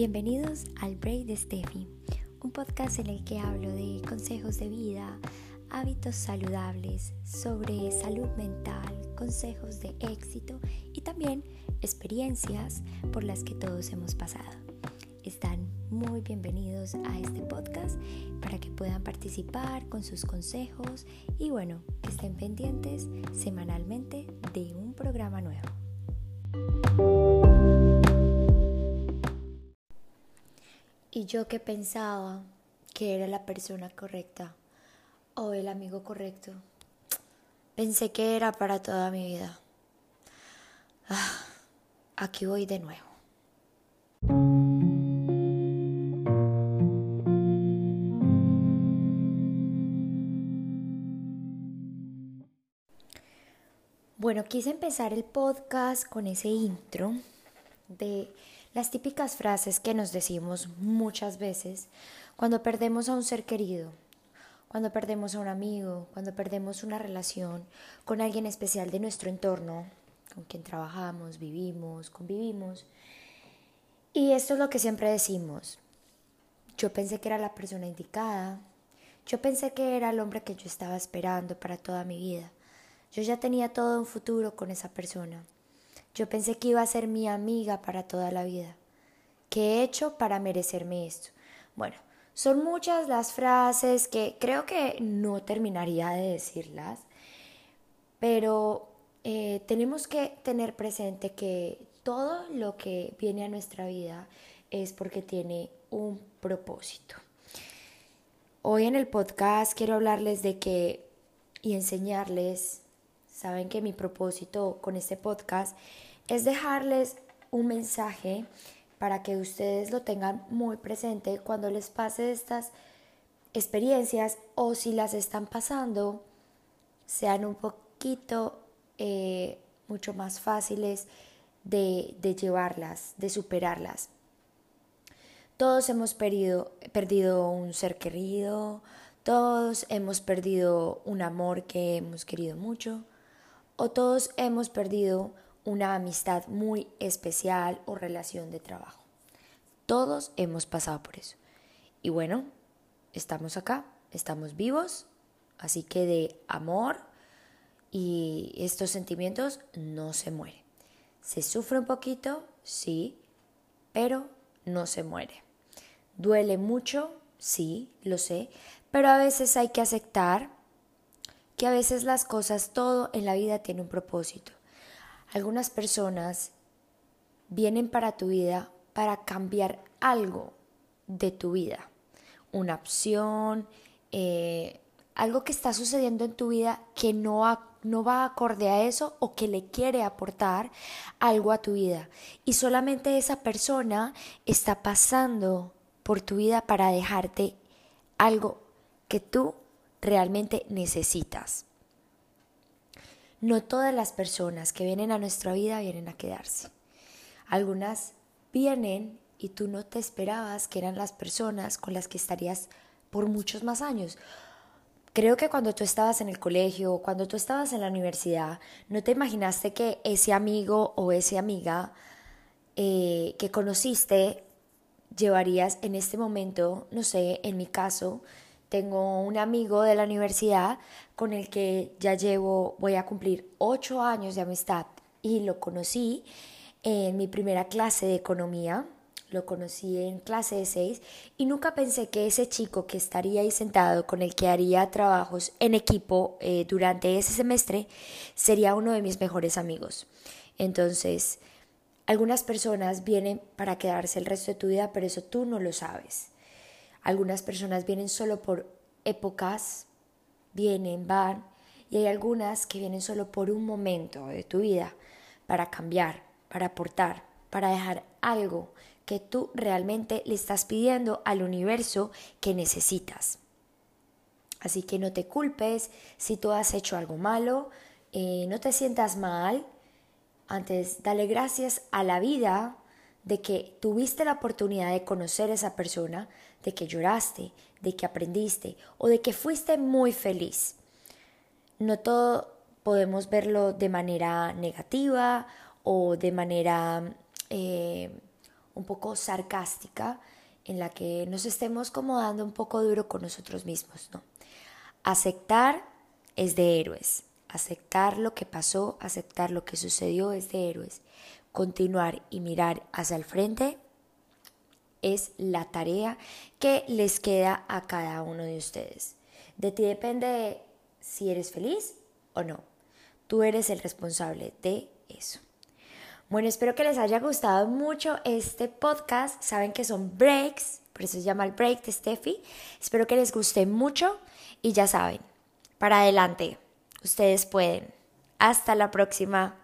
Bienvenidos al Break de Steffi, un podcast en el que hablo de consejos de vida, hábitos saludables, sobre salud mental, consejos de éxito y también experiencias por las que todos hemos pasado. Están muy bienvenidos a este podcast para que puedan participar con sus consejos y bueno, que estén pendientes semanalmente de un programa nuevo. Y yo que pensaba que era la persona correcta o el amigo correcto, pensé que era para toda mi vida. Ah, aquí voy de nuevo. Bueno, quise empezar el podcast con ese intro de las típicas frases que nos decimos muchas veces cuando perdemos a un ser querido, cuando perdemos a un amigo, cuando perdemos una relación con alguien especial de nuestro entorno, con quien trabajamos, vivimos, convivimos. Y esto es lo que siempre decimos. Yo pensé que era la persona indicada. Yo pensé que era el hombre que yo estaba esperando para toda mi vida. Yo ya tenía todo un futuro con esa persona. Yo pensé que iba a ser mi amiga para toda la vida. ¿Qué he hecho para merecerme esto? Bueno, son muchas las frases que creo que no terminaría de decirlas, pero eh, tenemos que tener presente que todo lo que viene a nuestra vida es porque tiene un propósito. Hoy en el podcast quiero hablarles de que y enseñarles Saben que mi propósito con este podcast es dejarles un mensaje para que ustedes lo tengan muy presente cuando les pase estas experiencias o si las están pasando, sean un poquito eh, mucho más fáciles de, de, llevarlas, de superarlas. Todos hemos perdido, perdido un ser querido, todos hemos perdido un amor que hemos querido mucho, o todos hemos perdido una amistad muy especial o relación de trabajo. Todos hemos pasado por eso. Y bueno, estamos acá, estamos vivos, así que de amor y estos sentimientos no se muere. Se sufre un poquito, sí, pero no se muere. Duele mucho, sí, lo sé, pero a veces hay que aceptar que a veces las cosas, todo en la vida tiene un propósito. Algunas personas vienen para tu vida para cambiar algo de tu vida, una opción, eh, algo que está sucediendo en tu vida que no, no va acorde a eso o que le quiere aportar algo a tu vida. Y solamente esa persona está pasando por tu vida para dejarte algo que tú realmente necesitas. No todas las personas que vienen a nuestra vida vienen a quedarse. Algunas vienen y tú no te esperabas que eran las personas con las que estarías por muchos más años. Creo que cuando tú estabas en el colegio, cuando tú estabas en la universidad, no te imaginaste que ese amigo o esa amiga eh, que conociste llevarías en este momento, no sé, en mi caso, tengo un amigo de la universidad con el que ya llevo, voy a cumplir ocho años de amistad y lo conocí en mi primera clase de economía, lo conocí en clase de seis y nunca pensé que ese chico que estaría ahí sentado con el que haría trabajos en equipo eh, durante ese semestre sería uno de mis mejores amigos. Entonces, algunas personas vienen para quedarse el resto de tu vida, pero eso tú no lo sabes. Algunas personas vienen solo por épocas, vienen, van, y hay algunas que vienen solo por un momento de tu vida para cambiar, para aportar, para dejar algo que tú realmente le estás pidiendo al universo que necesitas. Así que no te culpes si tú has hecho algo malo, eh, no te sientas mal. Antes, dale gracias a la vida de que tuviste la oportunidad de conocer a esa persona, de que lloraste, de que aprendiste o de que fuiste muy feliz. No todo podemos verlo de manera negativa o de manera eh, un poco sarcástica en la que nos estemos como dando un poco duro con nosotros mismos, ¿no? Aceptar es de héroes. Aceptar lo que pasó, aceptar lo que sucedió es de héroes. Continuar y mirar hacia el frente es la tarea que les queda a cada uno de ustedes. De ti depende si eres feliz o no. Tú eres el responsable de eso. Bueno, espero que les haya gustado mucho este podcast. Saben que son breaks, por eso se llama el break de Steffi. Espero que les guste mucho y ya saben, para adelante, ustedes pueden. Hasta la próxima.